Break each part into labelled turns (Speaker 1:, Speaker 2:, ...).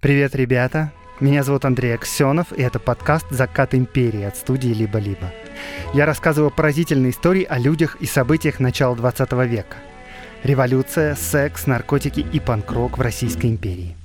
Speaker 1: Привет, ребята! Меня зовут Андрей Аксенов, и это подкаст «Закат империи» от студии «Либо-либо». Я рассказываю поразительные истории о людях и событиях начала 20 века. Революция, секс, наркотики и панк-рок в Российской империи.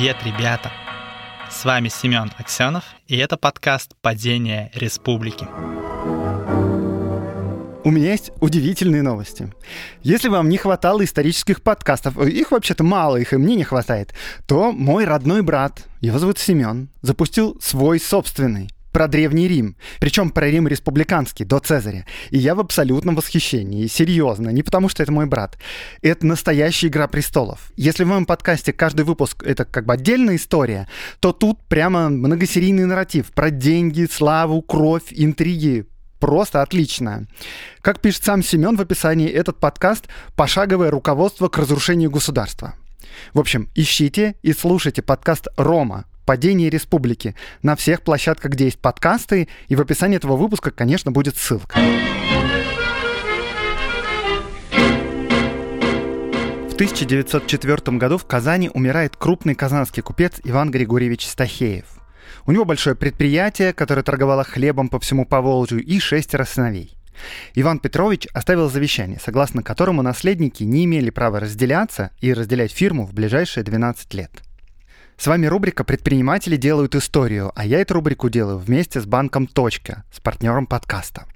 Speaker 2: Привет, ребята! С вами Семен Аксенов, и это подкаст «Падение республики».
Speaker 1: У меня есть удивительные новости. Если вам не хватало исторических подкастов, их вообще-то мало, их и мне не хватает, то мой родной брат, его зовут Семен, запустил свой собственный про Древний Рим, причем про Рим республиканский, до Цезаря. И я в абсолютном восхищении, серьезно, не потому что это мой брат. Это настоящая «Игра престолов». Если в моем подкасте каждый выпуск — это как бы отдельная история, то тут прямо многосерийный нарратив про деньги, славу, кровь, интриги, просто отлично. Как пишет сам Семен в описании, этот подкаст — пошаговое руководство к разрушению государства. В общем, ищите и слушайте подкаст «Рома», падении республики на всех площадках, где есть подкасты, и в описании этого выпуска, конечно, будет ссылка. В 1904 году в Казани умирает крупный казанский купец Иван Григорьевич Стахеев. У него большое предприятие, которое торговало хлебом по всему Поволжью, и шестеро сыновей. Иван Петрович оставил завещание, согласно которому наследники не имели права разделяться и разделять фирму в ближайшие 12 лет – с вами рубрика «Предприниматели делают историю», а я эту рубрику делаю вместе с банком «Точка», с партнером подкаста.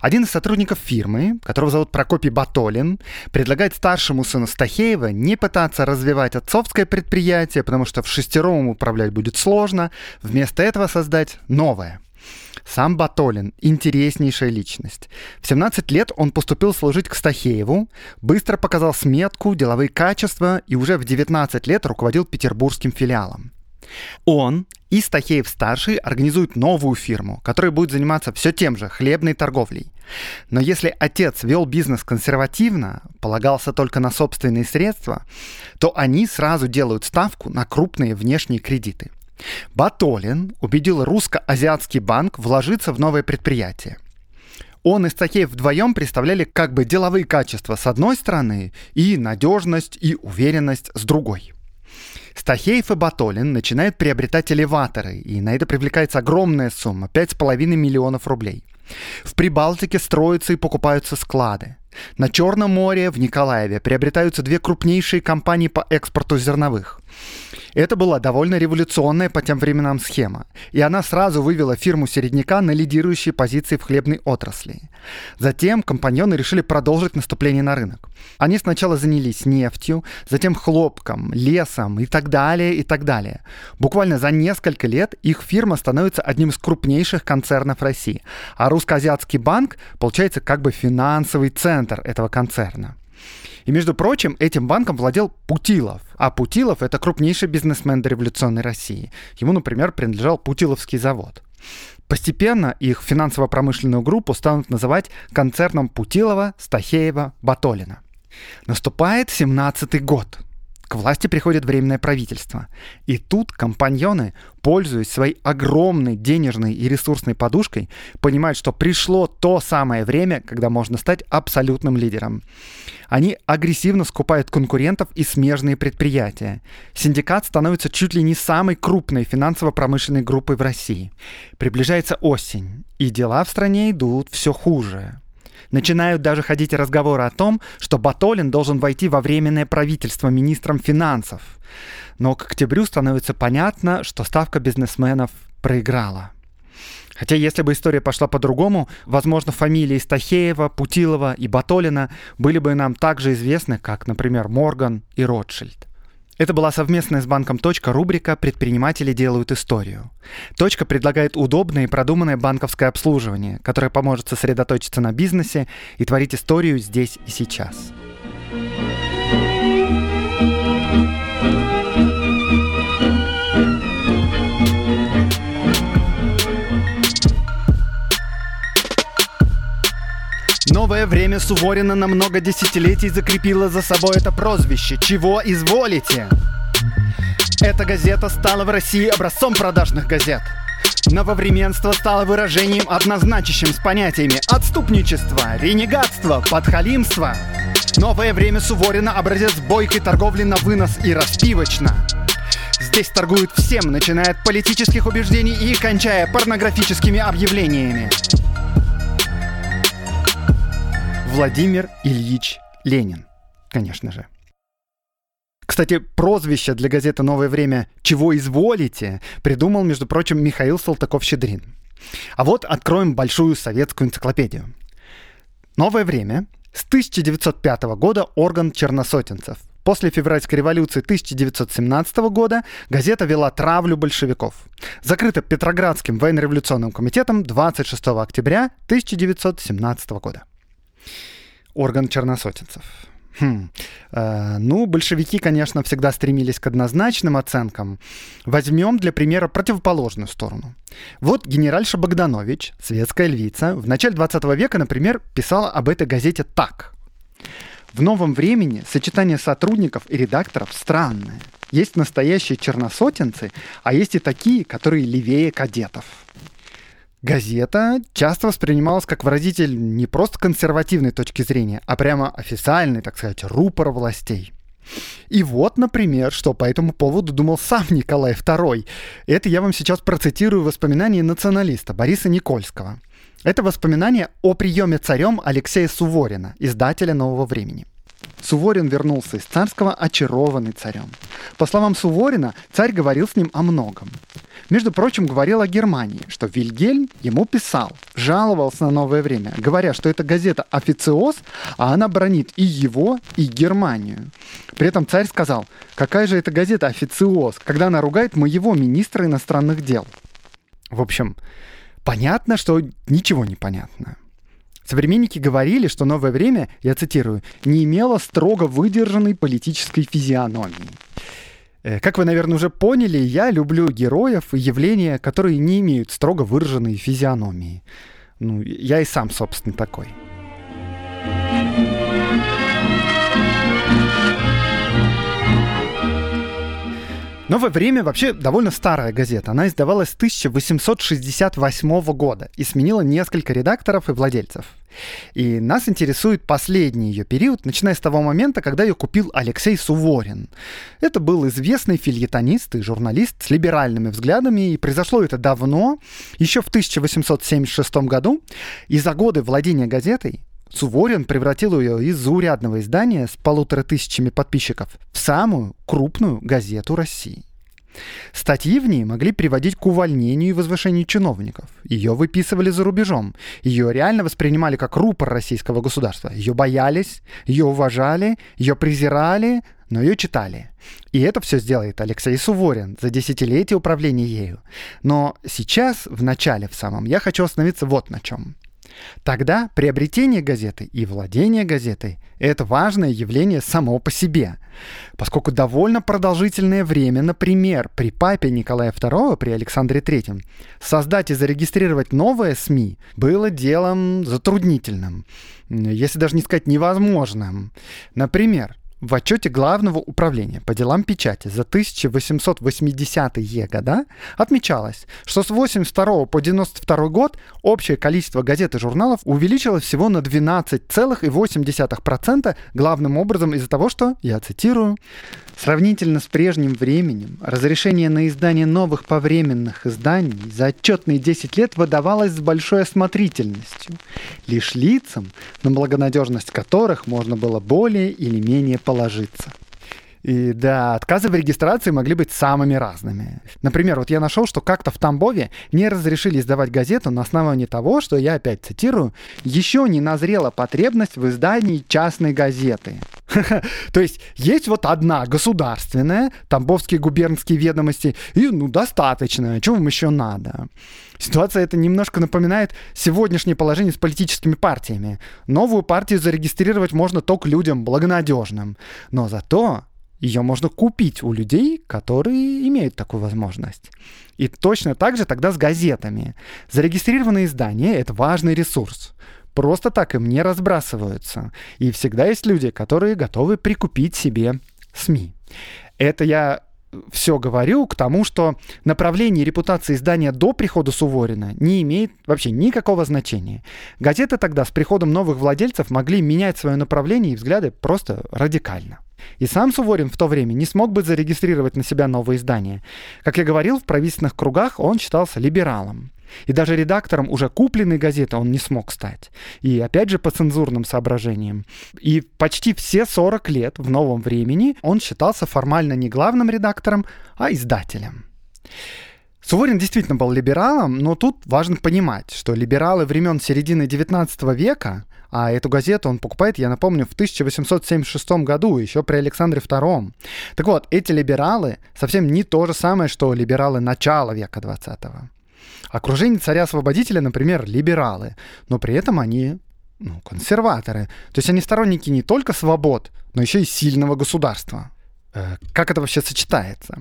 Speaker 1: Один из сотрудников фирмы, которого зовут Прокопий Батолин, предлагает старшему сыну Стахеева не пытаться развивать отцовское предприятие, потому что в шестером управлять будет сложно, вместо этого создать новое – сам Батолин – интереснейшая личность. В 17 лет он поступил служить к Стахееву, быстро показал сметку, деловые качества и уже в 19 лет руководил петербургским филиалом. Он и Стахеев-старший организуют новую фирму, которая будет заниматься все тем же хлебной торговлей. Но если отец вел бизнес консервативно, полагался только на собственные средства, то они сразу делают ставку на крупные внешние кредиты. Батолин убедил русско-азиатский банк вложиться в новое предприятие. Он и Стахеев вдвоем представляли как бы деловые качества с одной стороны и надежность и уверенность с другой. Стахеев и Батолин начинают приобретать элеваторы, и на это привлекается огромная сумма – 5,5 миллионов рублей. В Прибалтике строятся и покупаются склады. На Черном море в Николаеве приобретаются две крупнейшие компании по экспорту зерновых. Это была довольно революционная по тем временам схема, и она сразу вывела фирму середняка на лидирующие позиции в хлебной отрасли. Затем компаньоны решили продолжить наступление на рынок. Они сначала занялись нефтью, затем хлопком, лесом и так далее, и так далее. Буквально за несколько лет их фирма становится одним из крупнейших концернов России, а Русско-Азиатский банк получается как бы финансовый центр этого концерна. И, между прочим, этим банком владел Путилов. А Путилов — это крупнейший бизнесмен дореволюционной России. Ему, например, принадлежал Путиловский завод. Постепенно их финансово-промышленную группу станут называть концерном Путилова, Стахеева, Батолина. Наступает 17-й год. К власти приходит временное правительство. И тут компаньоны, пользуясь своей огромной денежной и ресурсной подушкой, понимают, что пришло то самое время, когда можно стать абсолютным лидером. Они агрессивно скупают конкурентов и смежные предприятия. Синдикат становится чуть ли не самой крупной финансово-промышленной группой в России. Приближается осень, и дела в стране идут все хуже. Начинают даже ходить разговоры о том, что Батолин должен войти во временное правительство министром финансов. Но к октябрю становится понятно, что ставка бизнесменов проиграла. Хотя если бы история пошла по-другому, возможно, фамилии Стахеева, Путилова и Батолина были бы нам также известны, как, например, Морган и Ротшильд. Это была совместная с банком «Точка» рубрика «Предприниматели делают историю». «Точка» предлагает удобное и продуманное банковское обслуживание, которое поможет сосредоточиться на бизнесе и творить историю здесь и сейчас. Новое время Суворина на много десятилетий закрепило за собой это прозвище. Чего изволите? Эта газета стала в России образцом продажных газет. Нововременство стало выражением, однозначащим с понятиями отступничества, ренегатства, подхалимства. Новое время Суворина – образец бойкой торговли на вынос и распивочно. Здесь торгуют всем, начиная от политических убеждений и кончая порнографическими объявлениями. Владимир Ильич Ленин, конечно же. Кстати, прозвище для газеты «Новое время» «Чего изволите» придумал, между прочим, Михаил Салтыков-Щедрин. А вот откроем большую советскую энциклопедию. «Новое время» с 1905 года орган черносотенцев. После февральской революции 1917 года газета вела травлю большевиков. Закрыта Петроградским военно-революционным комитетом 26 октября 1917 года орган черносотенцев. Хм. Э, ну, большевики, конечно, всегда стремились к однозначным оценкам. Возьмем для примера противоположную сторону. Вот генеральша Богданович, светская львица, в начале 20 века, например, писала об этой газете так. В новом времени сочетание сотрудников и редакторов странное. Есть настоящие черносотенцы, а есть и такие, которые левее кадетов газета часто воспринималась как выразитель не просто консервативной точки зрения, а прямо официальный, так сказать, рупор властей. И вот, например, что по этому поводу думал сам Николай II. Это я вам сейчас процитирую воспоминания националиста Бориса Никольского. Это воспоминание о приеме царем Алексея Суворина, издателя «Нового времени». Суворин вернулся из царского очарованный царем. По словам Суворина, царь говорил с ним о многом. Между прочим, говорил о Германии, что Вильгельм ему писал, жаловался на новое время, говоря, что это газета «Официоз», а она бронит и его, и Германию. При этом царь сказал, какая же это газета «Официоз», когда она ругает моего министра иностранных дел. В общем, понятно, что ничего не понятно. Современники говорили, что новое время, я цитирую, не имело строго выдержанной политической физиономии. Э, как вы, наверное, уже поняли, я люблю героев и явления, которые не имеют строго выраженной физиономии. Ну, я и сам, собственно, такой. Новое время вообще довольно старая газета. Она издавалась с 1868 года и сменила несколько редакторов и владельцев. И нас интересует последний ее период, начиная с того момента, когда ее купил Алексей Суворин. Это был известный фильетонист и журналист с либеральными взглядами, и произошло это давно, еще в 1876 году. И за годы владения газетой Суворин превратил ее из заурядного издания с полутора тысячами подписчиков в самую крупную газету России. Статьи в ней могли приводить к увольнению и возвышению чиновников. Ее выписывали за рубежом. Ее реально воспринимали как рупор российского государства. Ее боялись, ее уважали, ее презирали, но ее читали. И это все сделает Алексей Суворин за десятилетие управления ею. Но сейчас, в начале в самом, я хочу остановиться вот на чем. Тогда приобретение газеты и владение газетой – это важное явление само по себе, поскольку довольно продолжительное время, например, при папе Николая II, при Александре III, создать и зарегистрировать новые СМИ было делом затруднительным, если даже не сказать невозможным. Например, в отчете Главного управления по делам печати за 1880-е года отмечалось, что с 82 по 92 год общее количество газет и журналов увеличилось всего на 12,8%, главным образом из-за того, что, я цитирую, Сравнительно с прежним временем, разрешение на издание новых повременных изданий за отчетные 10 лет выдавалось с большой осмотрительностью, лишь лицам, на благонадежность которых можно было более или менее положиться. И да, отказы в регистрации могли быть самыми разными. Например, вот я нашел, что как-то в Тамбове не разрешили издавать газету на основании того, что, я опять цитирую, еще не назрела потребность в издании частной газеты. То есть есть вот одна государственная, Тамбовские губернские ведомости, и ну достаточно, чего вам еще надо? Ситуация это немножко напоминает сегодняшнее положение с политическими партиями. Новую партию зарегистрировать можно только людям благонадежным. Но зато ее можно купить у людей, которые имеют такую возможность. И точно так же тогда с газетами. Зарегистрированные издания — это важный ресурс. Просто так им не разбрасываются. И всегда есть люди, которые готовы прикупить себе СМИ. Это я все говорю к тому, что направление репутации издания до прихода Суворина не имеет вообще никакого значения. Газеты тогда с приходом новых владельцев могли менять свое направление и взгляды просто радикально. И сам Суворин в то время не смог бы зарегистрировать на себя новое издание. Как я говорил, в правительственных кругах он считался либералом. И даже редактором уже купленной газеты он не смог стать. И опять же по цензурным соображениям. И почти все 40 лет в новом времени он считался формально не главным редактором, а издателем. Суворин действительно был либералом, но тут важно понимать, что либералы времен середины XIX века, а эту газету он покупает, я напомню, в 1876 году, еще при Александре II. Так вот, эти либералы совсем не то же самое, что либералы начала века XX. Окружение царя-освободителя, например, либералы, но при этом они ну, консерваторы. То есть они сторонники не только свобод, но еще и сильного государства. Э, как это вообще сочетается?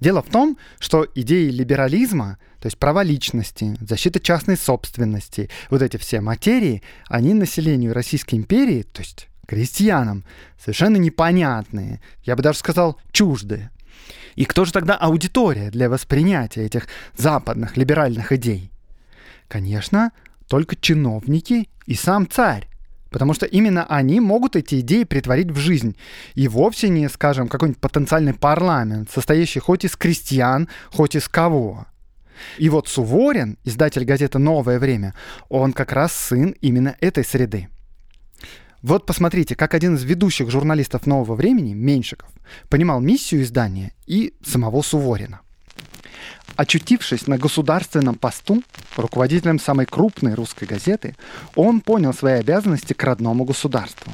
Speaker 1: Дело в том, что идеи либерализма, то есть права личности, защита частной собственности, вот эти все материи, они населению Российской империи, то есть крестьянам, совершенно непонятные, я бы даже сказал, чуждые. И кто же тогда аудитория для воспринятия этих западных либеральных идей? Конечно, только чиновники и сам царь. Потому что именно они могут эти идеи притворить в жизнь. И вовсе не, скажем, какой-нибудь потенциальный парламент, состоящий хоть из крестьян, хоть из кого. И вот Суворин, издатель газеты «Новое время», он как раз сын именно этой среды. Вот посмотрите, как один из ведущих журналистов «Нового времени», Меньшиков, понимал миссию издания и самого Суворина. Очутившись на государственном посту, руководителем самой крупной русской газеты, он понял свои обязанности к родному государству.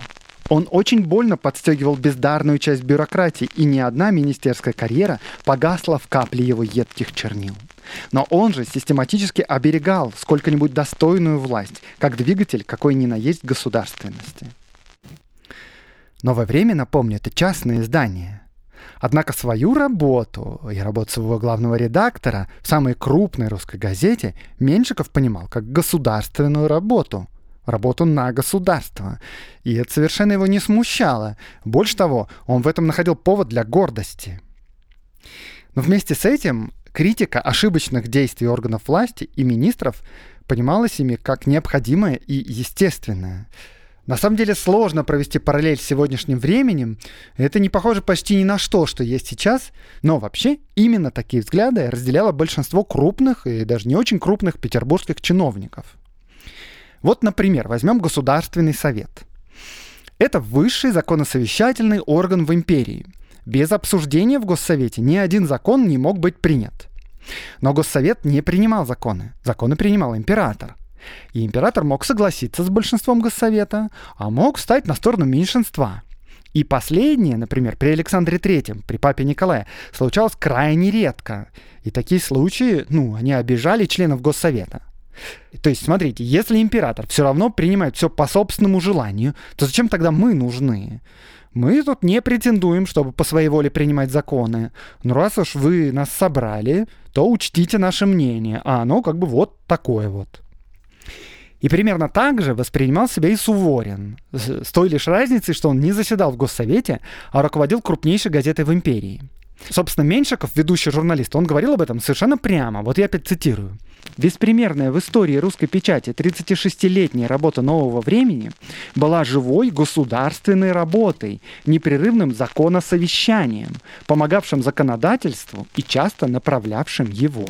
Speaker 1: Он очень больно подстегивал бездарную часть бюрократии, и ни одна министерская карьера погасла в капле его едких чернил. Но он же систематически оберегал сколько-нибудь достойную власть, как двигатель какой ни на есть государственности. Новое время, напомню, это частное издание. Однако свою работу и работу своего главного редактора в самой крупной русской газете Меньшиков понимал как государственную работу. Работу на государство. И это совершенно его не смущало. Больше того, он в этом находил повод для гордости. Но вместе с этим критика ошибочных действий органов власти и министров понималась ими как необходимая и естественная. На самом деле сложно провести параллель с сегодняшним временем. Это не похоже почти ни на что, что есть сейчас. Но вообще именно такие взгляды разделяло большинство крупных и даже не очень крупных петербургских чиновников. Вот, например, возьмем Государственный совет. Это высший законосовещательный орган в империи. Без обсуждения в Госсовете ни один закон не мог быть принят. Но Госсовет не принимал законы. Законы принимал император. И император мог согласиться с большинством Госсовета, а мог стать на сторону меньшинства. И последнее, например, при Александре Третьем, при папе Николае, случалось крайне редко. И такие случаи, ну, они обижали членов Госсовета. То есть, смотрите, если император все равно принимает все по собственному желанию, то зачем тогда мы нужны? Мы тут не претендуем, чтобы по своей воле принимать законы. Но раз уж вы нас собрали, то учтите наше мнение, а оно как бы вот такое вот. И примерно так же воспринимал себя и Суворин, с той лишь разницей, что он не заседал в Госсовете, а руководил крупнейшей газетой в империи. Собственно, Меньшиков, ведущий журналист, он говорил об этом совершенно прямо. Вот я опять цитирую. Беспримерная в истории русской печати 36-летняя работа нового времени была живой государственной работой, непрерывным законосовещанием, помогавшим законодательству и часто направлявшим его.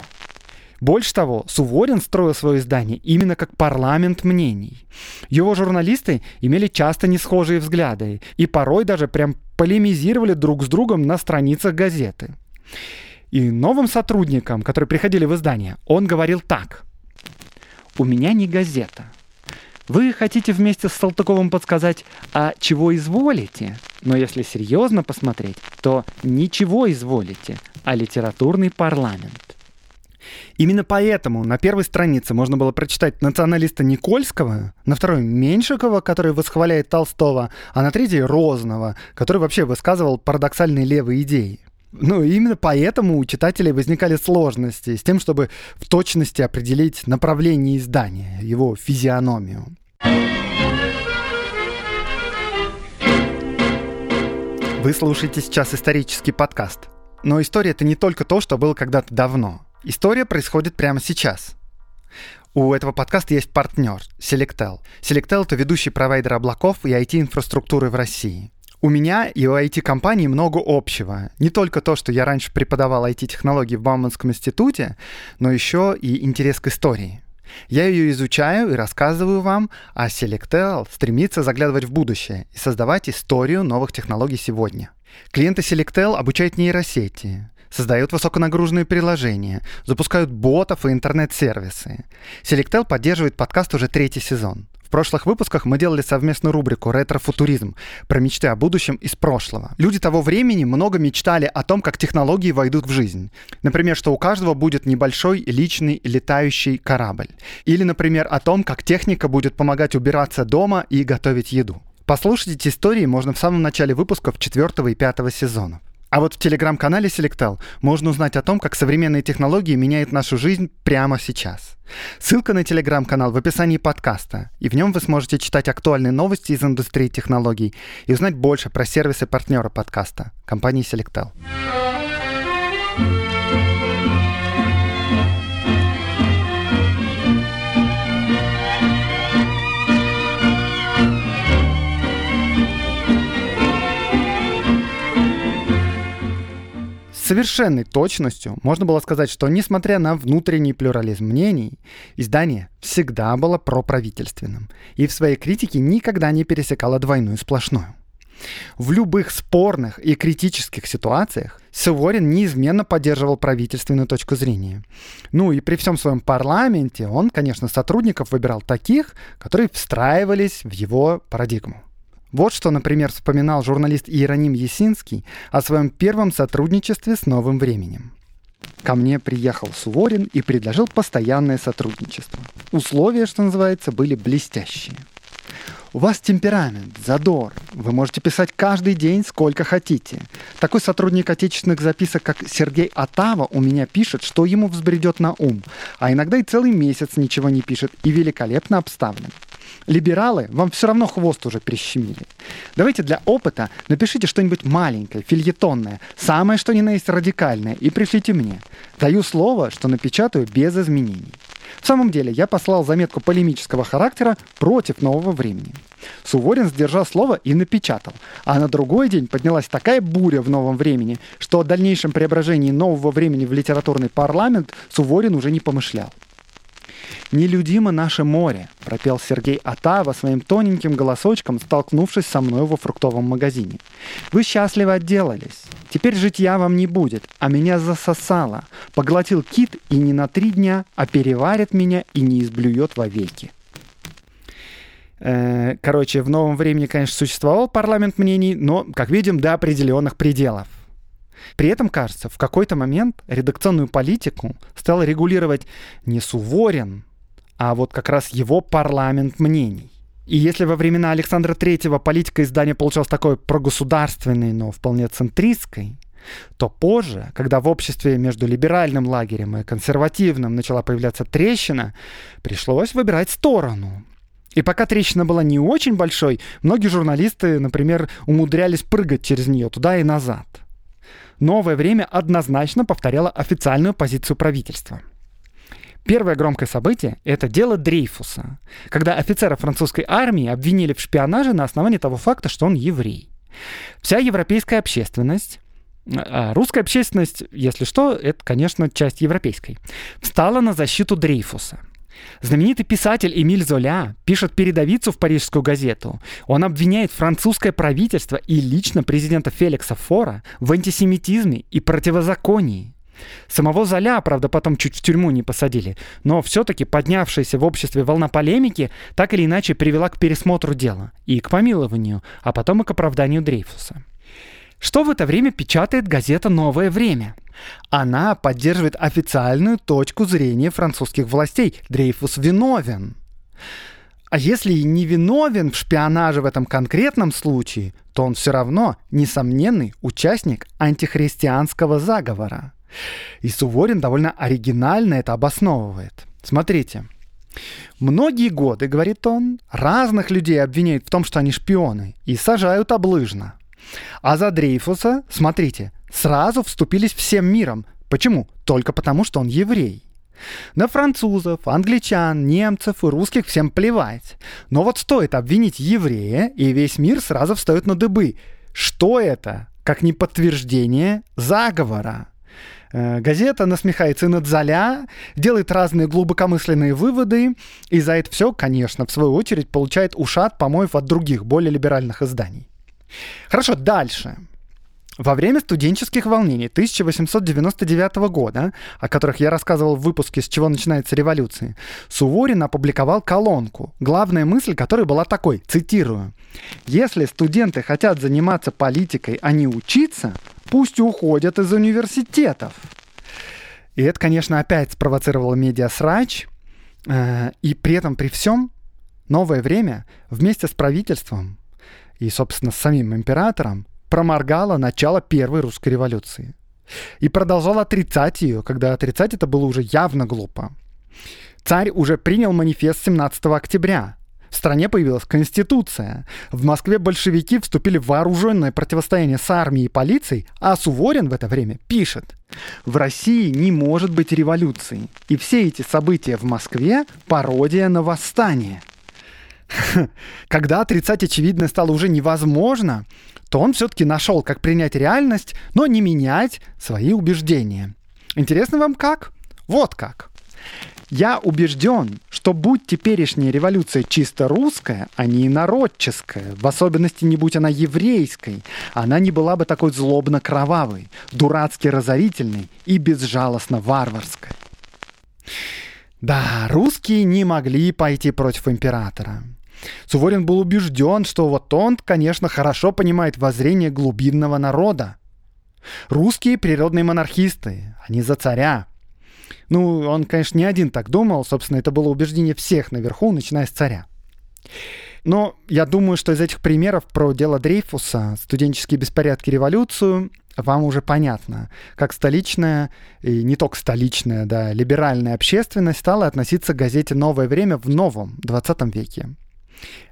Speaker 1: Больше того, Суворин строил свое издание именно как парламент мнений. Его журналисты имели часто несхожие взгляды и порой даже прям полемизировали друг с другом на страницах газеты. И новым сотрудникам, которые приходили в издание, он говорил так. «У меня не газета. Вы хотите вместе с Салтыковым подсказать, а чего изволите? Но если серьезно посмотреть, то ничего изволите, а литературный парламент. Именно поэтому на первой странице можно было прочитать националиста Никольского, на второй Меньшикова, который восхваляет Толстого, а на третьей Розного, который вообще высказывал парадоксальные левые идеи. Ну, именно поэтому у читателей возникали сложности с тем, чтобы в точности определить направление издания, его физиономию. Вы слушаете сейчас исторический подкаст. Но история — это не только то, что было когда-то давно. История происходит прямо сейчас. У этого подкаста есть партнер — Selectel. Selectel — это ведущий провайдер облаков и IT-инфраструктуры в России. У меня и у IT-компаний много общего. Не только то, что я раньше преподавал IT-технологии в Бауманском институте, но еще и интерес к истории. Я ее изучаю и рассказываю вам, а Selectel стремится заглядывать в будущее и создавать историю новых технологий сегодня. Клиенты Selectel обучают нейросети, создают высоконагруженные приложения, запускают ботов и интернет-сервисы. Selectel поддерживает подкаст уже третий сезон. В прошлых выпусках мы делали совместную рубрику «Ретро-футуризм» про мечты о будущем из прошлого. Люди того времени много мечтали о том, как технологии войдут в жизнь. Например, что у каждого будет небольшой личный летающий корабль. Или, например, о том, как техника будет помогать убираться дома и готовить еду. Послушать эти истории можно в самом начале выпусков четвертого и пятого сезона. А вот в телеграм-канале Selectal можно узнать о том, как современные технологии меняют нашу жизнь прямо сейчас. Ссылка на телеграм-канал в описании подкаста, и в нем вы сможете читать актуальные новости из индустрии технологий и узнать больше про сервисы партнера подкаста, компании Selectal. Совершенной точностью можно было сказать, что несмотря на внутренний плюрализм мнений, издание всегда было проправительственным и в своей критике никогда не пересекало двойную сплошную. В любых спорных и критических ситуациях Суворин неизменно поддерживал правительственную точку зрения. Ну и при всем своем парламенте он, конечно, сотрудников выбирал таких, которые встраивались в его парадигму. Вот что, например, вспоминал журналист Иероним Есинский о своем первом сотрудничестве с новым временем. Ко мне приехал Суворин и предложил постоянное сотрудничество. Условия, что называется, были блестящие. У вас темперамент, задор. Вы можете писать каждый день сколько хотите. Такой сотрудник отечественных записок, как Сергей Атава, у меня пишет, что ему взбредет на ум. А иногда и целый месяц ничего не пишет и великолепно обставлен. Либералы вам все равно хвост уже прищемили. Давайте для опыта напишите что-нибудь маленькое, фильетонное, самое что ни на есть радикальное, и пришлите мне. Даю слово, что напечатаю без изменений. В самом деле, я послал заметку полемического характера против нового времени. Суворин сдержал слово и напечатал. А на другой день поднялась такая буря в новом времени, что о дальнейшем преображении нового времени в литературный парламент Суворин уже не помышлял. «Нелюдимо наше море», — пропел Сергей Атава своим тоненьким голосочком, столкнувшись со мной во фруктовом магазине. «Вы счастливо отделались. Теперь житья вам не будет, а меня засосало. Поглотил кит и не на три дня, а переварит меня и не изблюет вовеки». Э, короче, в новом времени, конечно, существовал парламент мнений, но, как видим, до определенных пределов. При этом, кажется, в какой-то момент редакционную политику стал регулировать не Суворин, а вот как раз его парламент мнений. И если во времена Александра Третьего политика издания получалась такой прогосударственной, но вполне центристской, то позже, когда в обществе между либеральным лагерем и консервативным начала появляться трещина, пришлось выбирать сторону. И пока трещина была не очень большой, многие журналисты, например, умудрялись прыгать через нее туда и назад новое время однозначно повторяло официальную позицию правительства. Первое громкое событие – это дело Дрейфуса, когда офицера французской армии обвинили в шпионаже на основании того факта, что он еврей. Вся европейская общественность а русская общественность, если что, это, конечно, часть европейской, встала на защиту Дрейфуса – Знаменитый писатель Эмиль Золя пишет передовицу в парижскую газету. Он обвиняет французское правительство и лично президента Феликса Фора в антисемитизме и противозаконии. Самого Золя, правда, потом чуть в тюрьму не посадили, но все-таки поднявшаяся в обществе волна полемики так или иначе привела к пересмотру дела и к помилованию, а потом и к оправданию Дрейфуса. Что в это время печатает газета «Новое время»? Она поддерживает официальную точку зрения французских властей. Дрейфус виновен. А если и не виновен в шпионаже в этом конкретном случае, то он все равно несомненный участник антихристианского заговора. И Суворин довольно оригинально это обосновывает. Смотрите. Многие годы, говорит он, разных людей обвиняют в том, что они шпионы, и сажают облыжно. А за Дрейфуса, смотрите, сразу вступились всем миром. Почему? Только потому, что он еврей. На французов, англичан, немцев и русских всем плевать. Но вот стоит обвинить еврея, и весь мир сразу встает на дыбы. Что это? Как не подтверждение заговора. Э, газета насмехается над Золя, делает разные глубокомысленные выводы, и за это все, конечно, в свою очередь получает ушат помоев от других, более либеральных изданий. Хорошо, дальше. Во время студенческих волнений 1899 года, о которых я рассказывал в выпуске «С чего начинается революция», Суворин опубликовал колонку, главная мысль которой была такой, цитирую, «Если студенты хотят заниматься политикой, а не учиться, пусть уходят из университетов». И это, конечно, опять спровоцировало медиа-срач, э, и при этом, при всем, новое время вместе с правительством и, собственно, с самим императором проморгала начало Первой русской революции. И продолжал отрицать ее, когда отрицать это было уже явно глупо. Царь уже принял манифест 17 октября. В стране появилась Конституция. В Москве большевики вступили в вооруженное противостояние с армией и полицией, а Суворин в это время пишет. В России не может быть революции. И все эти события в Москве – пародия на восстание. Когда отрицать очевидное стало уже невозможно, то он все-таки нашел, как принять реальность, но не менять свои убеждения. Интересно вам как? Вот как. Я убежден, что будь теперешняя революция чисто русская, а не инородческая, в особенности не будь она еврейской, она не была бы такой злобно-кровавой, дурацки разорительной и безжалостно варварской. Да, русские не могли пойти против императора. Суворин был убежден, что вот он, конечно, хорошо понимает воззрение глубинного народа. Русские природные монархисты, они за царя. Ну, он, конечно, не один так думал, собственно, это было убеждение всех наверху, начиная с царя. Но я думаю, что из этих примеров про дело Дрейфуса, студенческие беспорядки, революцию, вам уже понятно, как столичная, и не только столичная, да, либеральная общественность стала относиться к газете «Новое время» в новом 20 веке.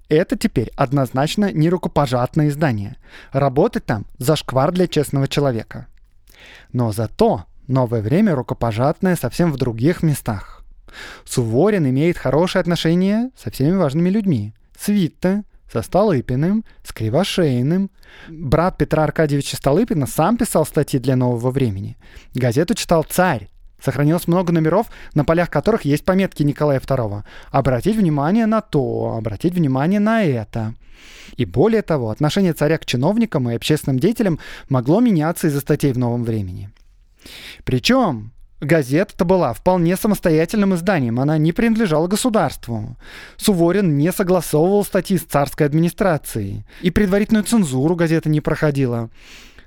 Speaker 1: Это теперь однозначно не рукопожатное издание. Работать там – зашквар для честного человека. Но зато новое время рукопожатное совсем в других местах. Суворин имеет хорошие отношения со всеми важными людьми. С Витте, со Столыпиным, с Кривошейным. Брат Петра Аркадьевича Столыпина сам писал статьи для «Нового времени». Газету читал царь, Сохранилось много номеров, на полях которых есть пометки Николая II. Обратить внимание на то, обратить внимание на это. И более того, отношение царя к чиновникам и общественным деятелям могло меняться из-за статей в новом времени. Причем газета-то была вполне самостоятельным изданием, она не принадлежала государству. Суворин не согласовывал статьи с царской администрацией, и предварительную цензуру газета не проходила.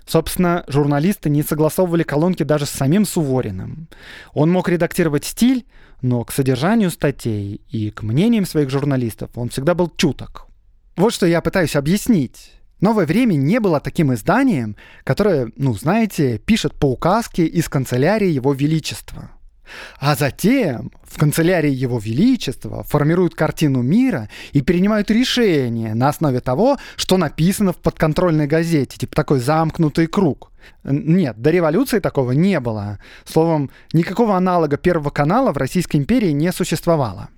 Speaker 1: Собственно, журналисты не согласовывали колонки даже с самим Сувориным. Он мог редактировать стиль, но к содержанию статей и к мнениям своих журналистов он всегда был чуток. Вот что я пытаюсь объяснить. «Новое время» не было таким изданием, которое, ну, знаете, пишет по указке из канцелярии Его Величества – а затем в канцелярии Его Величества формируют картину мира и принимают решения на основе того, что написано в подконтрольной газете, типа такой замкнутый круг. Нет, до революции такого не было. Словом, никакого аналога Первого канала в Российской империи не существовало.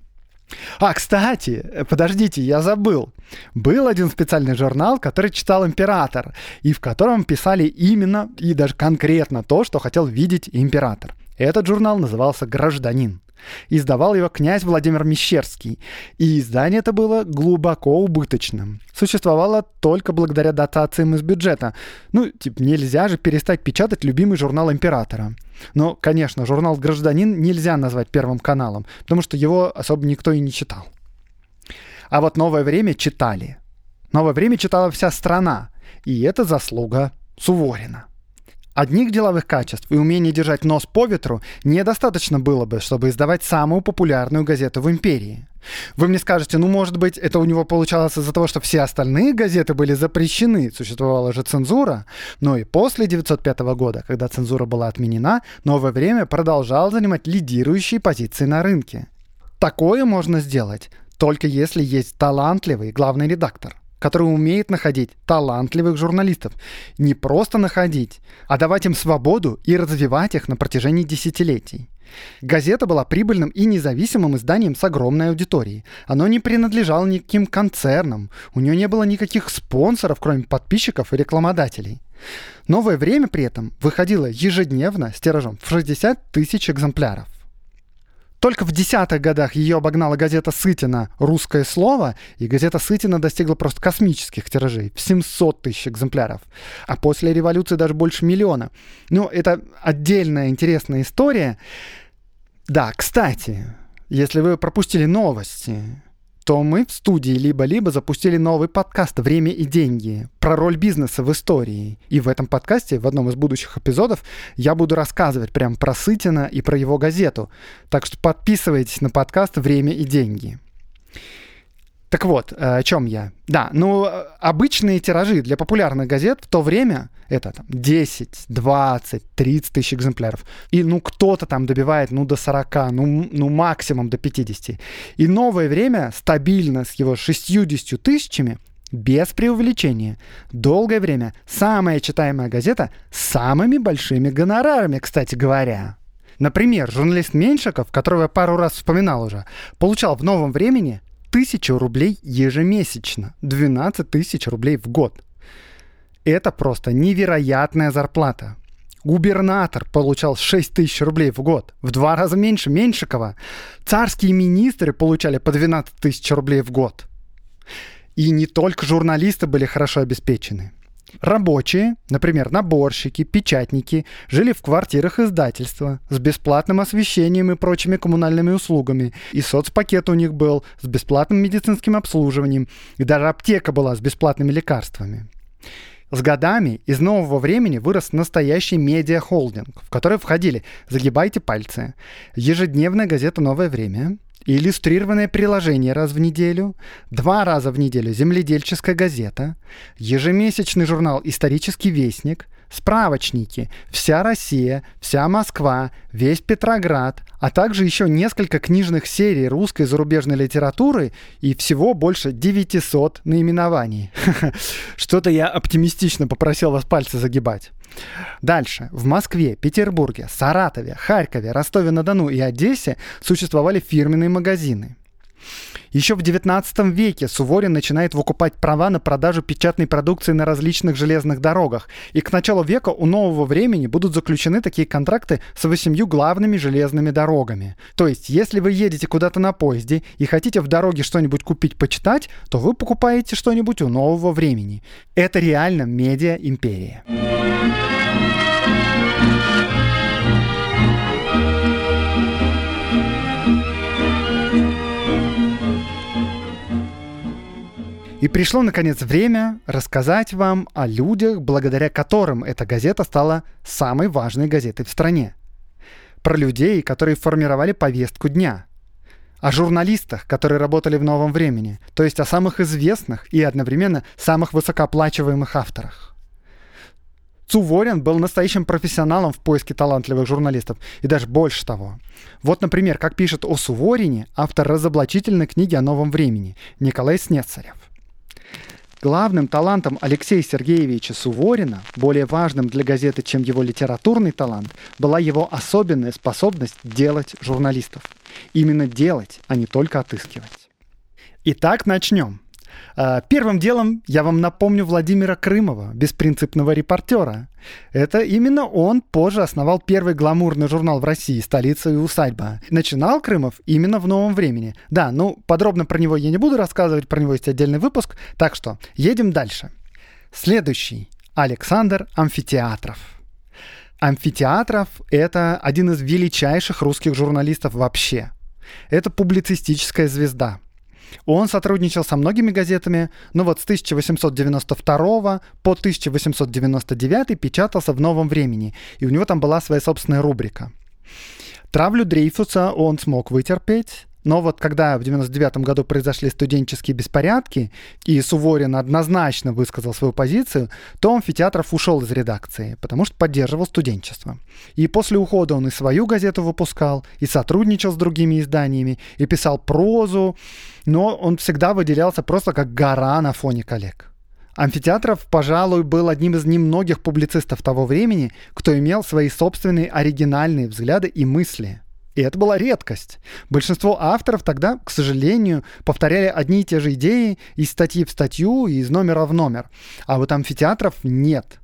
Speaker 1: А, кстати, подождите, я забыл. Был один специальный журнал, который читал император, и в котором писали именно и даже конкретно то, что хотел видеть император. Этот журнал назывался «Гражданин». Издавал его князь Владимир Мещерский, и издание это было глубоко убыточным. Существовало только благодаря дотациям из бюджета. Ну, типа, нельзя же перестать печатать любимый журнал императора. Но, конечно, журнал «Гражданин» нельзя назвать первым каналом, потому что его особо никто и не читал. А вот «Новое время» читали. «Новое время» читала вся страна, и это заслуга Суворина. Одних деловых качеств и умения держать нос по ветру недостаточно было бы, чтобы издавать самую популярную газету в империи. Вы мне скажете, ну, может быть, это у него получалось из-за того, что все остальные газеты были запрещены, существовала же цензура, но и после 905 года, когда цензура была отменена, новое время продолжал занимать лидирующие позиции на рынке. Такое можно сделать только если есть талантливый главный редактор. Который умеет находить талантливых журналистов. Не просто находить, а давать им свободу и развивать их на протяжении десятилетий. Газета была прибыльным и независимым изданием с огромной аудиторией. Оно не принадлежало никаким концернам, у нее не было никаких спонсоров, кроме подписчиков и рекламодателей. Новое время при этом выходило ежедневно с тиражом в 60 тысяч экземпляров. Только в десятых годах ее обогнала газета Сытина «Русское слово», и газета Сытина достигла просто космических тиражей в 700 тысяч экземпляров. А после революции даже больше миллиона. Ну, это отдельная интересная история. Да, кстати, если вы пропустили новости, то мы в студии либо-либо запустили новый подкаст «Время и деньги» про роль бизнеса в истории. И в этом подкасте, в одном из будущих эпизодов, я буду рассказывать прям про Сытина и про его газету. Так что подписывайтесь на подкаст «Время и деньги». Так вот, э, о чем я? Да, ну, обычные тиражи для популярных газет в то время это там 10, 20, 30 тысяч экземпляров. И ну кто-то там добивает ну до 40, ну, ну максимум до 50. И новое время стабильно с его 60 тысячами без преувеличения. Долгое время самая читаемая газета с самыми большими гонорарами, кстати говоря. Например, журналист Меньшиков, которого я пару раз вспоминал уже, получал в новом времени тысячу рублей ежемесячно, 12 тысяч рублей в год. Это просто невероятная зарплата. Губернатор получал 6 тысяч рублей в год, в два раза меньше Меньшикова. Царские министры получали по 12 тысяч рублей в год. И не только журналисты были хорошо обеспечены. Рабочие, например, наборщики, печатники, жили в квартирах издательства с бесплатным освещением и прочими коммунальными услугами. И соцпакет у них был с бесплатным медицинским обслуживанием. И даже аптека была с бесплатными лекарствами. С годами из нового времени вырос настоящий медиа-холдинг, в который входили «Загибайте пальцы», ежедневная газета «Новое время», иллюстрированное приложение раз в неделю, два раза в неделю земледельческая газета, ежемесячный журнал «Исторический вестник», справочники «Вся Россия», «Вся Москва», «Весь Петроград», а также еще несколько книжных серий русской и зарубежной литературы и всего больше 900 наименований. Что-то я оптимистично попросил вас пальцы загибать. Дальше. В Москве, Петербурге, Саратове, Харькове, Ростове-на-Дону и Одессе существовали фирменные магазины. Еще в XIX веке Суворин начинает выкупать права на продажу печатной продукции на различных железных дорогах. И к началу века у нового времени будут заключены такие контракты с восемью главными железными дорогами. То есть, если вы едете куда-то на поезде и хотите в дороге что-нибудь купить, почитать, то вы покупаете что-нибудь у нового времени. Это реально медиа-империя. И пришло, наконец, время рассказать вам о людях, благодаря которым эта газета стала самой важной газетой в стране. Про людей, которые формировали повестку дня. О журналистах, которые работали в новом времени, то есть о самых известных и одновременно самых высокооплачиваемых авторах. Цуворин был настоящим профессионалом в поиске талантливых журналистов, и даже больше того. Вот, например, как пишет о Суворине автор разоблачительной книги о новом времени Николай Снецарев. Главным талантом Алексея Сергеевича Суворина, более важным для газеты, чем его литературный талант, была его особенная способность делать журналистов. Именно делать, а не только отыскивать. Итак, начнем. А, первым делом я вам напомню Владимира Крымова, беспринципного репортера. Это именно он позже основал первый гламурный журнал в России «Столица и усадьба». Начинал Крымов именно в новом времени. Да, ну подробно про него я не буду рассказывать, про него есть отдельный выпуск. Так что едем дальше. Следующий. Александр Амфитеатров. Амфитеатров — это один из величайших русских журналистов вообще. Это публицистическая звезда — он сотрудничал со многими газетами, но вот с 1892 по 1899 печатался в «Новом времени», и у него там была своя собственная рубрика. Травлю Дрейфуса он смог вытерпеть, Но вот когда в 99 году произошли студенческие беспорядки, и Суворин однозначно высказал свою позицию, то Амфитеатров ушел из редакции, потому что поддерживал студенчество. И после ухода он и свою газету выпускал, и сотрудничал с другими изданиями, и писал прозу, но он всегда выделялся просто как гора на фоне коллег. Амфитеатров, пожалуй, был одним из немногих публицистов того времени, кто имел свои собственные оригинальные взгляды и мысли. И это была редкость. Большинство авторов тогда, к сожалению, повторяли одни и те же идеи из статьи в статью, из номера в номер. А вот амфитеатров нет.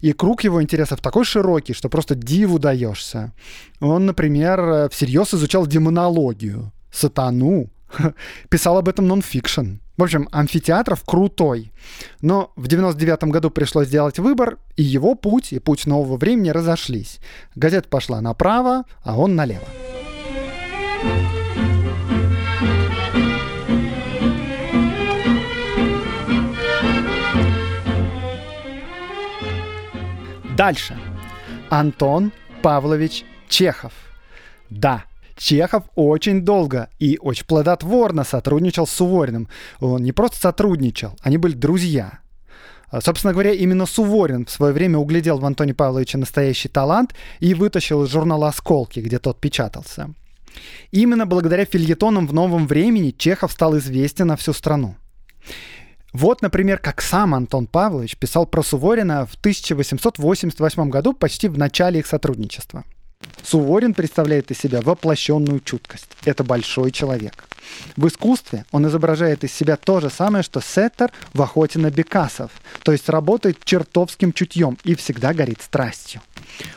Speaker 1: И круг его интересов такой широкий, что просто диву даешься. Он, например, всерьез изучал демонологию, сатану, писал об этом нонфикшн. В общем, амфитеатров крутой. Но в 99 году пришлось сделать выбор, и его путь и путь нового времени разошлись. Газета пошла направо, а он налево. Дальше. Антон Павлович Чехов. Да, Чехов очень долго и очень плодотворно сотрудничал с Сувориным. Он не просто сотрудничал, они были друзья. А, собственно говоря, именно Суворин в свое время углядел в Антоне Павловиче настоящий талант и вытащил из журнала «Осколки», где тот печатался. Именно благодаря фильетонам в новом времени Чехов стал известен на всю страну. Вот, например, как сам Антон Павлович писал про Суворина в 1888 году, почти в начале их сотрудничества – Суворин представляет из себя воплощенную чуткость. Это большой человек. В искусстве он изображает из себя то же самое, что Сеттер в охоте на бекасов, то есть работает чертовским чутьем и всегда горит страстью.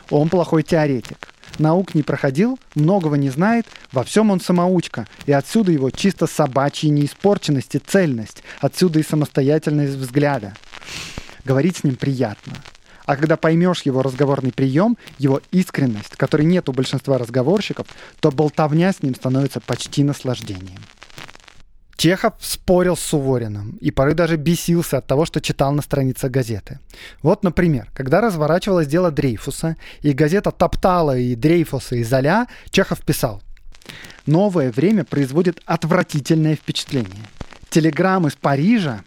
Speaker 1: Он плохой теоретик. Наук не проходил, многого не знает, во всем он самоучка, и отсюда его чисто собачья неиспорченность и цельность, отсюда и самостоятельность взгляда. Говорить с ним приятно. А когда поймешь его разговорный прием, его искренность, которой нет у большинства разговорщиков, то болтовня с ним становится почти наслаждением. Чехов спорил с Сувориным и порой даже бесился от того, что читал на страницах газеты. Вот, например, когда разворачивалось дело Дрейфуса, и газета топтала и Дрейфуса, и Золя, Чехов писал «Новое время производит отвратительное впечатление. Телеграмм из Парижа...»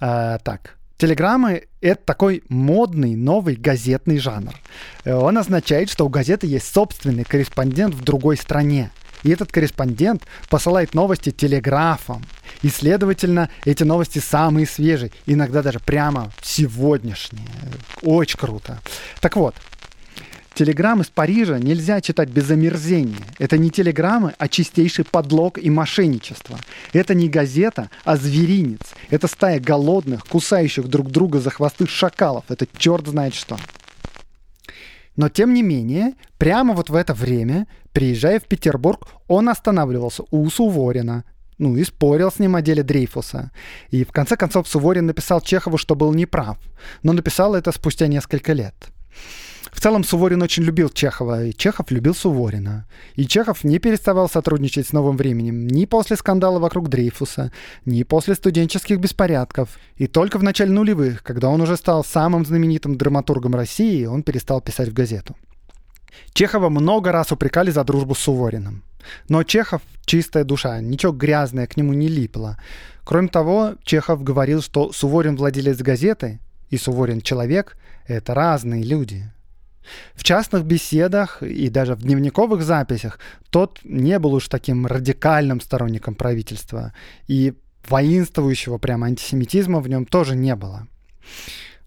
Speaker 1: э, Так, Телеграммы — это такой модный новый газетный жанр. Э, он означает, что у газеты есть собственный корреспондент в другой стране. И этот корреспондент посылает новости телеграфом. И, следовательно, эти новости самые свежие, иногда даже прямо сегодняшние. Очень круто. Так вот, Телеграмм из Парижа нельзя читать без омерзения. Это не телеграммы, а чистейший подлог и мошенничество. Это не газета, а зверинец. Это стая голодных, кусающих друг друга за хвосты шакалов. Это черт знает что. Но тем не менее, прямо вот в это время, приезжая в Петербург, он останавливался у Суворина, ну и спорил с ним о деле Дрейфуса. И в конце концов Суворин написал Чехову, что был неправ, но написал это спустя несколько лет. В целом Суворин очень любил Чехова, и Чехов любил Суворина. И Чехов не переставал сотрудничать с новым временем ни после скандала вокруг Дрейфуса, ни после студенческих беспорядков. И только в начале нулевых, когда он уже стал самым знаменитым драматургом России, он перестал писать в газету. Чехова много раз упрекали за дружбу с Сувориным. Но Чехов — чистая душа, ничего грязное к нему не липло. Кроме того, Чехов говорил, что Суворин владелец газеты и Суворин человек — это разные люди. В частных беседах и даже в дневниковых записях тот не был уж таким радикальным сторонником правительства, и воинствующего прямо антисемитизма в нем тоже не было.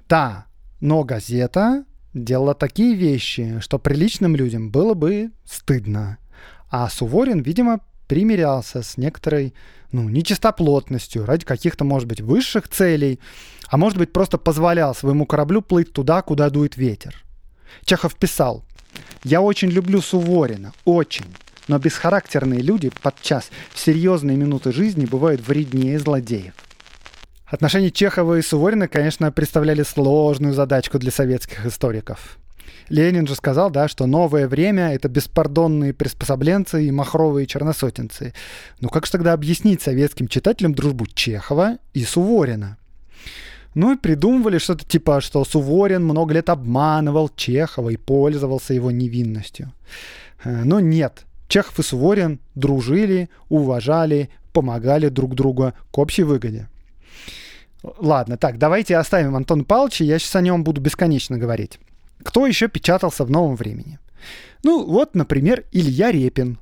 Speaker 1: Да, но газета делала такие вещи, что приличным людям было бы стыдно. А Суворин, видимо, примирялся с некоторой ну, нечистоплотностью ради каких-то, может быть, высших целей, а может быть, просто позволял своему кораблю плыть туда, куда дует ветер. Чехов писал, «Я очень люблю Суворина, очень, но бесхарактерные люди подчас в серьезные минуты жизни бывают вреднее злодеев». Отношения Чехова и Суворина, конечно, представляли сложную задачку для советских историков. Ленин же сказал, да, что новое время — это беспардонные приспособленцы и махровые черносотенцы. Ну как же тогда объяснить советским читателям дружбу Чехова и Суворина? Ну и придумывали что-то типа, что Суворин много лет обманывал Чехова и пользовался его невинностью. Э, но нет, Чехов и Суворин дружили, уважали, помогали друг другу к общей выгоде. Ладно, так, давайте оставим Антона Павловича, я сейчас о нем буду бесконечно говорить. Кто еще печатался в новом времени? Ну, вот, например, Илья Репин.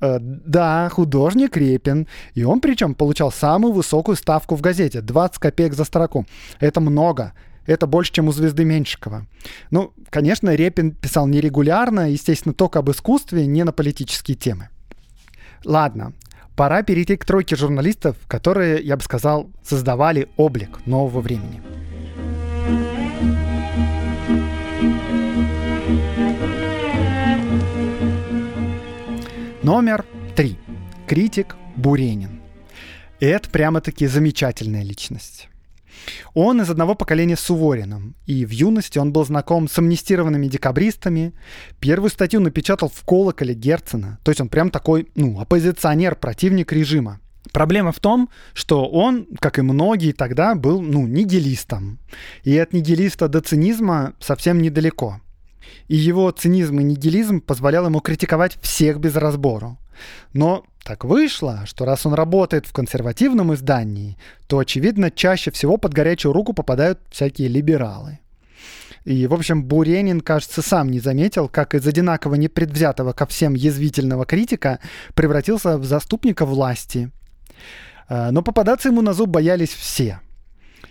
Speaker 1: Э, да, художник Репин. И он причем получал самую высокую ставку в газете. 20 копеек за строку. Это много. Это больше, чем у звезды Меньшикова. Ну, конечно, Репин писал нерегулярно, естественно, только об искусстве, не на политические темы. Ладно, пора перейти к тройке журналистов, которые, я бы сказал, создавали облик нового времени. Номер три. Критик Буренин. Это прямо-таки замечательная личность. Он из одного поколения с Сувориным, и в юности он был знаком с амнистированными декабристами. Первую статью напечатал в колоколе Герцена, то есть он прям такой, ну, оппозиционер, противник режима. Проблема в том, что он, как и многие тогда, был, ну, нигилистом. И от нигилиста до цинизма совсем недалеко. И его цинизм и нигилизм позволял ему критиковать всех без разбору. Но так вышло, что раз он работает в консервативном издании, то, очевидно, чаще всего под горячую руку попадают всякие либералы. И, в общем, Буренин, кажется, сам не заметил, как из одинаково непредвзятого ко всем язвительного критика превратился в заступника власти. Э, но попадаться ему на зуб боялись все –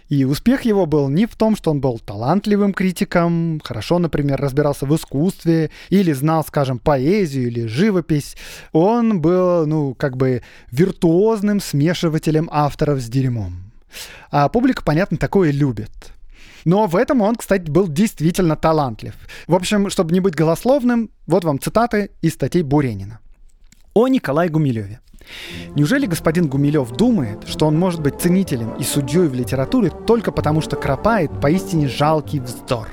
Speaker 1: и успех его был не в том, что он был талантливым критиком, хорошо, например, разбирался в искусстве или знал, скажем, поэзию или живопись. Он был, ну, как бы виртуозным смешивателем авторов с дерьмом. А публика, понятно, такое любит. Но в этом он, кстати, был действительно талантлив. В общем, чтобы не быть голословным, вот вам цитаты из статей Буренина. О Николае Гумилеве. Неужели господин Гумилев думает, что он может быть ценителем и судьей в литературе только потому, что кропает поистине жалкий вздор?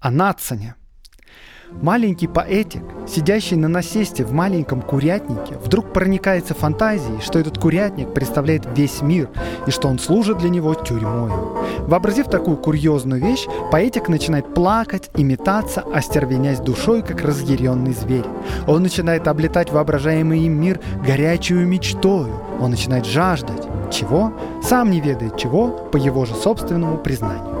Speaker 1: О Нацане – Маленький поэтик, сидящий на насесте в маленьком курятнике, вдруг проникается фантазией, что этот курятник представляет весь мир и что он служит для него тюрьмой. Вообразив такую курьезную вещь, поэтик начинает плакать и метаться, остервенясь душой, как разъяренный зверь. Он начинает облетать воображаемый им мир горячую мечтою. Он начинает жаждать. Чего? Сам не ведает чего, по его же собственному признанию.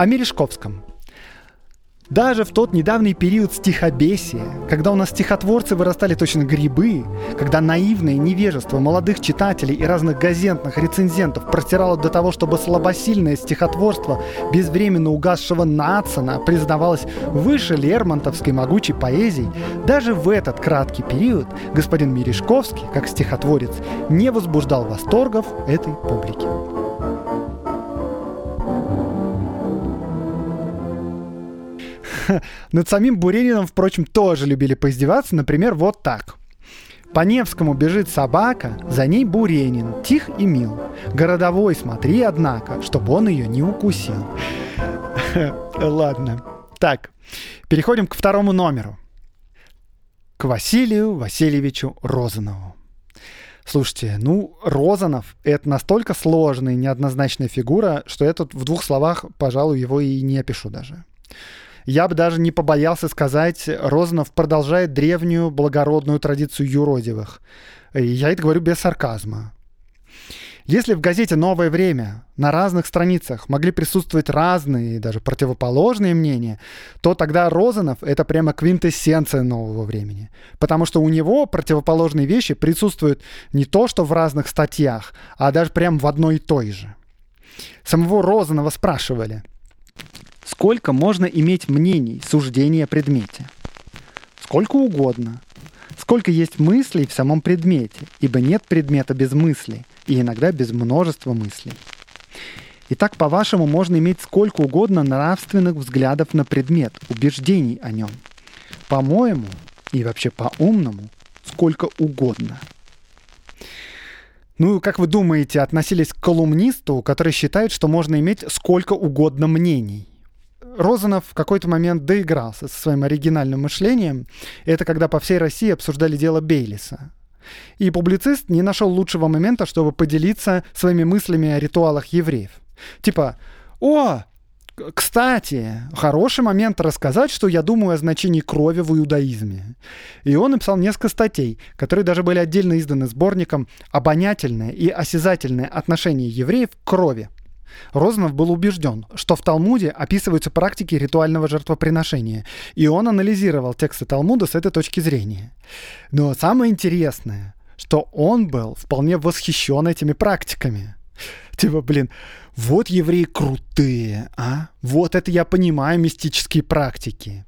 Speaker 1: О Мережковском. Даже в тот недавний период стихобесия, когда у нас стихотворцы вырастали точно грибы, когда наивное невежество молодых читателей и разных газетных рецензентов простирало до того, чтобы слабосильное стихотворство безвременно угасшего Нацина признавалось выше лермонтовской могучей поэзии, даже в этот краткий период господин Мережковский, как стихотворец, не возбуждал восторгов этой публики. Над самим Бурениным, впрочем, тоже любили поиздеваться. Например, вот так. По Невскому бежит собака, за ней Буренин, тих и мил. Городовой, смотри, однако, чтобы он ее не укусил. Ладно. Так, переходим к второму номеру. К Василию Васильевичу Розанову. Слушайте, ну, Розанов — это настолько сложная и неоднозначная фигура, что я тут в двух словах, пожалуй, его и не опишу даже. Я бы даже не побоялся сказать, Розанов продолжает древнюю благородную традицию юродивых. Я это говорю без сарказма. Если в газете «Новое время» на разных страницах могли присутствовать разные, даже противоположные мнения, то тогда Розанов — это прямо квинтэссенция нового времени. Потому что у него противоположные вещи присутствуют не то, что в разных статьях, а даже прямо в одной и той же. Самого Розанова спрашивали, Сколько можно иметь мнений, суждений о предмете? Сколько угодно. Сколько есть мыслей в самом предмете, ибо нет предмета без мыслей, и иногда без множества мыслей. Итак, по-вашему, можно иметь сколько угодно нравственных взглядов на предмет, убеждений о нем. По-моему, и вообще по-умному, сколько угодно. Ну, как вы думаете, относились к колумнисту, который считает, что можно иметь сколько угодно мнений? Розанов в какой-то момент доигрался со своим оригинальным мышлением. Это когда по всей России обсуждали дело Бейлиса. И публицист не нашел лучшего момента, чтобы поделиться своими мыслями о ритуалах евреев. Типа, о, Кстати, хороший момент рассказать, что я думаю о значении крови в иудаизме. И он написал несколько статей, которые даже были отдельно изданы сборником «Обонятельное и осязательное отношение евреев к крови». Розанов был убежден, что в Талмуде описываются практики ритуального жертвоприношения, и он анализировал тексты Талмуда с этой точки зрения. Но самое интересное, что он был вполне восхищен этими практиками. Типа, блин, вот евреи крутые, а? Вот это я понимаю мистические практики.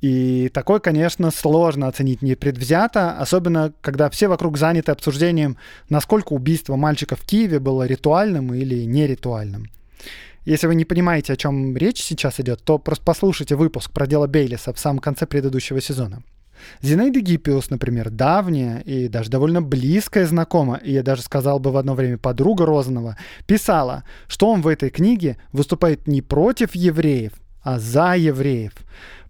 Speaker 1: И такое, конечно, сложно оценить непредвзято, особенно когда все вокруг заняты обсуждением, насколько убийство мальчика в Киеве было ритуальным или неритуальным. Если вы не понимаете, о чем речь сейчас идет, то просто послушайте выпуск про дело Бейлиса в самом конце предыдущего сезона. Зинаида Гиппиус, например, давняя и даже довольно близкая знакома, и я даже сказал бы в одно время подруга Розанова, писала, что он в этой книге выступает не против евреев, а за евреев.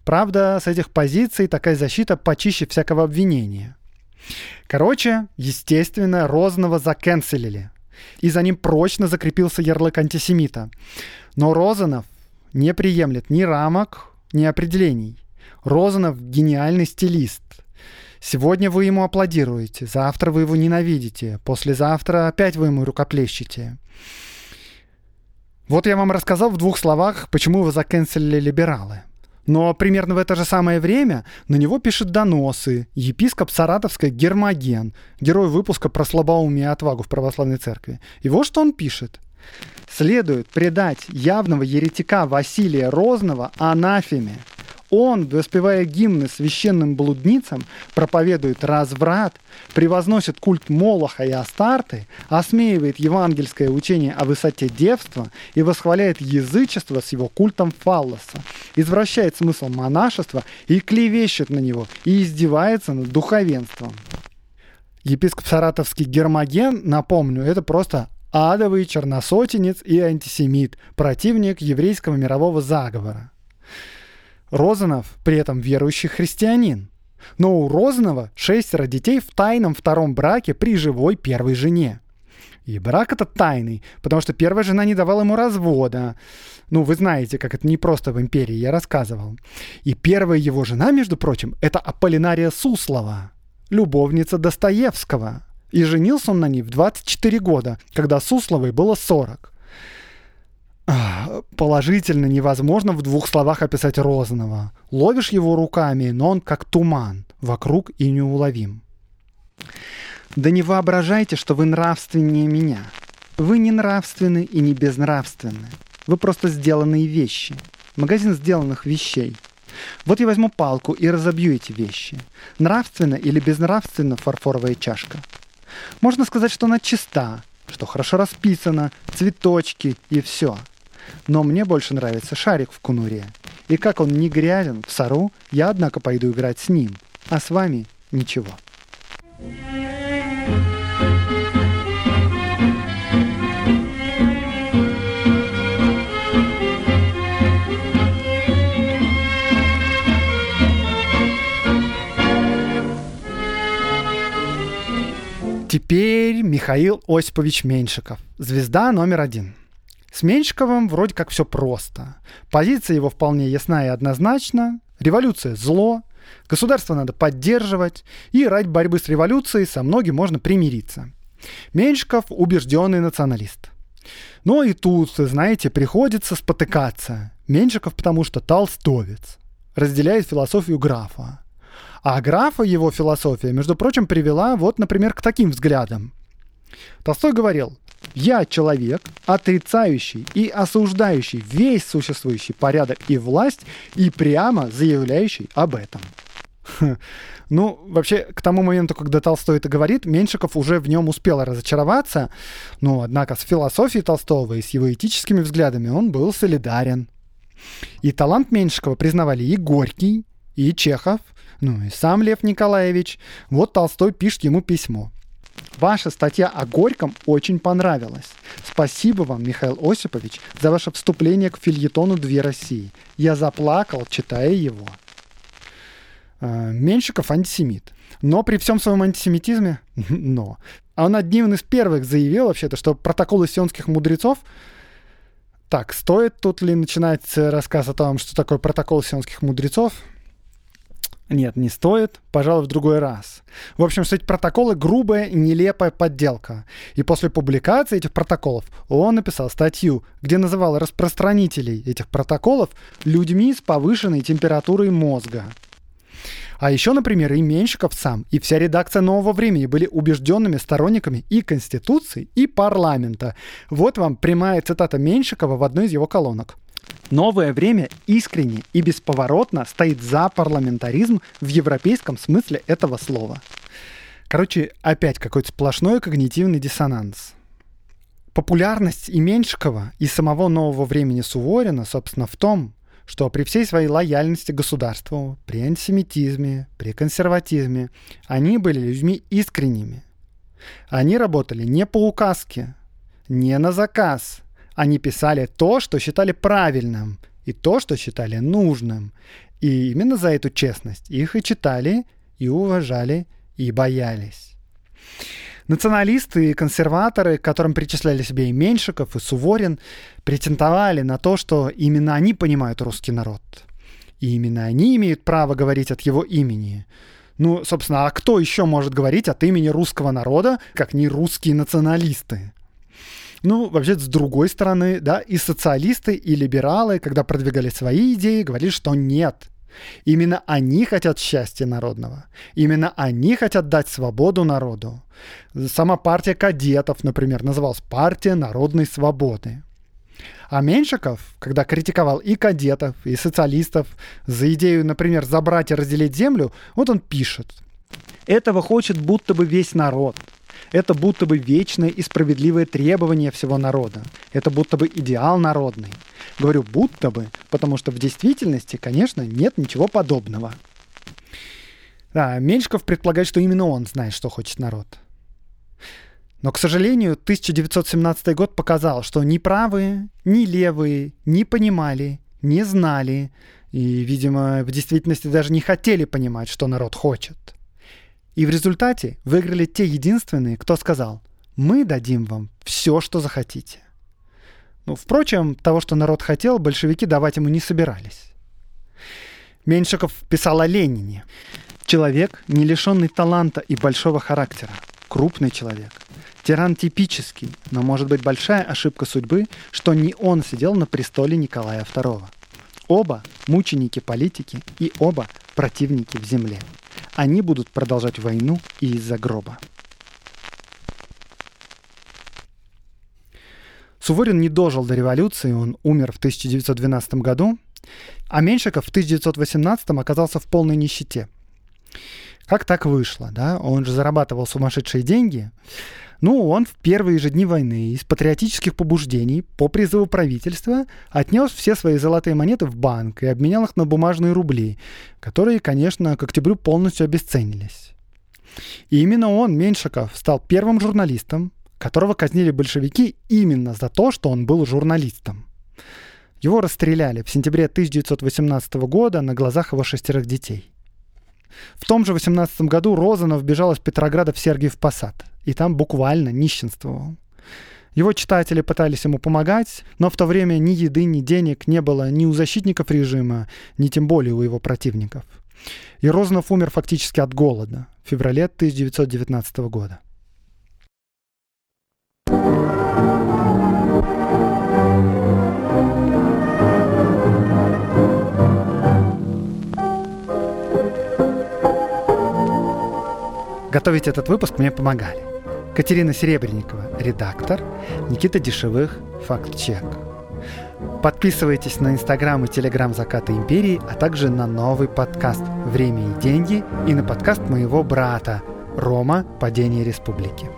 Speaker 1: Правда, с этих позиций такая защита почище всякого обвинения. Короче, естественно, Розанова заканцелили. И за ним прочно закрепился ярлык антисемита. Но Розанов не приемлет ни рамок, ни определений. Розанов — гениальный стилист. Сегодня вы ему аплодируете, завтра вы его ненавидите, послезавтра опять вы ему рукоплещете. Вот я вам рассказал в двух словах, почему его заканцелили либералы. Но примерно в это же самое время на него пишет доносы епископ Саратовской Гермоген, герой выпуска про слабоумие и отвагу в православной церкви. И вот что он пишет. Следует предать явного еретика Василия Розного анафеме, он, воспевая гимны священным блудницам, проповедует разврат, превозносит культ Молоха и Астарты, осмеивает евангельское учение о высоте девства и восхваляет язычество с его культом фаллоса, извращает смысл монашества и клевещет на него, и издевается над духовенством. Епископ Саратовский Гермоген, напомню, это просто адовый черносотенец и антисемит, противник еврейского мирового заговора. Розанов при этом верующий христианин. Но у Розанова шестеро детей в тайном втором браке при живой первой жене. И брак этот тайный, потому что первая жена не давала ему развода. Ну, вы знаете, как это не просто в империи, я рассказывал. И первая его жена, между прочим, это Аполлинария Суслова, любовница Достоевского. И женился он на ней в 24 года, когда Сусловой было 40 положительно невозможно в двух словах описать Розанова. Ловишь его руками, но он как туман, вокруг и неуловим. Да не воображайте, что вы нравственнее меня. Вы не нравственны и не безнравственны. Вы просто сделанные вещи. Магазин сделанных вещей. Вот я возьму палку и разобью эти вещи. Нравственно или безнравственно фарфоровая чашка. Можно сказать, что она чиста, что хорошо расписана, цветочки и все – но мне больше нравится шарик в кунуре. И как он не грязен в сару, я, однако, пойду играть с ним. А с вами ничего. Теперь Михаил Осипович Меньшиков, звезда номер один – с Меньшиковым вроде как все просто. Позиция его вполне ясна и однозначна. Революция – зло, государство надо поддерживать, и ради борьбы с революцией со многим можно примириться. Меньшиков – убежденный националист. Но и тут, знаете, приходится спотыкаться. Меньшиков потому что толстовец, разделяет философию графа. А графа его философия, между прочим, привела вот, например, к таким взглядам. Толстой говорил, я человек, отрицающий и осуждающий весь существующий порядок и власть и прямо заявляющий об этом. Ну, вообще, к тому моменту, когда Толстой это говорит, Меньшиков уже в нем успел разочароваться, но, однако, с философией Толстого и с его этическими взглядами он был солидарен. И талант Меньшикова признавали и Горький, и Чехов, ну и сам Лев Николаевич. Вот Толстой пишет ему письмо. Ваша статья о Горьком очень понравилась. Спасибо вам, Михаил Осипович, за ваше вступление к фильетону «Две России». Я заплакал, читая его. А, Меньшиков антисемит. Но при всем своем антисемитизме, но, он одним из первых заявил вообще-то, что протоколы сионских мудрецов Так, стоит тут ли начинать рассказ о том, что такое протокол сионских мудрецов? Нет, не стоит. Пожалуй, в другой раз. В общем, что эти протоколы грубая нелепая подделка. И после публикации этих протоколов он написал статью, где называл распространителей этих протоколов людьми с повышенной температурой мозга. А еще, например, и Меньшиков сам, и вся редакция «Нового времени» были убежденными сторонниками и Конституции, и парламента. Вот вам прямая цитата Меньшикова в одной из его колонок. Новое время искренне и бесповоротно стоит за парламентаризм в европейском смысле этого слова. Короче, опять какой-то сплошной когнитивный диссонанс. Популярность и Меньшикова, и самого нового времени Суворина, собственно, в том, что при всей своей лояльности государству, при антисемитизме, при консерватизме, они были людьми искренними. Они работали не по указке, не на заказ. Они писали то, что считали правильным, и то, что считали нужным. И именно за эту честность их и читали, и уважали, и боялись. Националисты и консерваторы, к которым причисляли себе и Меньшиков, и Суворин, претендовали на то, что именно они понимают русский народ. И именно они имеют право говорить от его имени. Ну, собственно, а кто еще может говорить от имени русского народа, как не русские националисты? Ну, вообще, с другой стороны, да, и социалисты, и либералы, когда продвигали свои идеи, говорили, что нет, Именно они хотят счастья народного. Именно они хотят дать свободу народу. Сама партия кадетов, например, называлась «Партия народной свободы». А Меньшиков, когда критиковал и кадетов, и социалистов за идею, например, забрать и разделить землю, вот он пишет. «Этого хочет будто бы весь народ. Это будто бы вечное и справедливое требование всего народа. Это будто бы идеал народный. Говорю будто бы, потому что в действительности, конечно, нет ничего подобного. Да, Меньшиков предполагает, что именно он знает, что хочет народ. Но, к сожалению, 1917 год показал, что ни правые, ни левые не понимали, не знали и, видимо, в действительности даже не хотели понимать, что народ хочет. И в результате выиграли те единственные, кто сказал «Мы дадим вам все, что захотите». Ну, впрочем, того, что народ хотел, большевики давать ему не собирались. Меньшиков писал о Ленине. Человек, не лишенный таланта и большого характера. Крупный человек. Тиран типический, но может быть большая ошибка судьбы, что не он сидел на престоле Николая II. Оба мученики политики и оба противники в земле. Они будут продолжать войну и из-за гроба. Суворин не дожил до революции, он умер в 1912 году, а Меньшиков в 1918 оказался в полной нищете. Как так вышло, да? Он же зарабатывал сумасшедшие деньги. Ну, он в первые же дни войны из патриотических побуждений по призыву правительства отнес все свои золотые монеты в банк и обменял их на бумажные рубли, которые, конечно, к октябрю полностью обесценились. И именно он, Меньшиков, стал первым журналистом, которого казнили большевики именно за то, что он был журналистом. Его расстреляли в сентябре 1918 года на глазах его шестерых детей. В том же 18 году Розанов бежал из Петрограда в Сергиев Посад, и там буквально нищенствовал. Его читатели пытались ему помогать, но в то время ни еды, ни денег не было ни у защитников режима, ни тем более у его противников. И Розанов умер фактически от голода в феврале 1919 года. Готовить этот выпуск мне помогали. Катерина Серебренникова, редактор, Никита Дешевых, факт-чек. Подписывайтесь на инстаграм и телеграм Заката Империи, а также на новый подкаст «Время и деньги» и на подкаст моего брата Рома «Падение республики».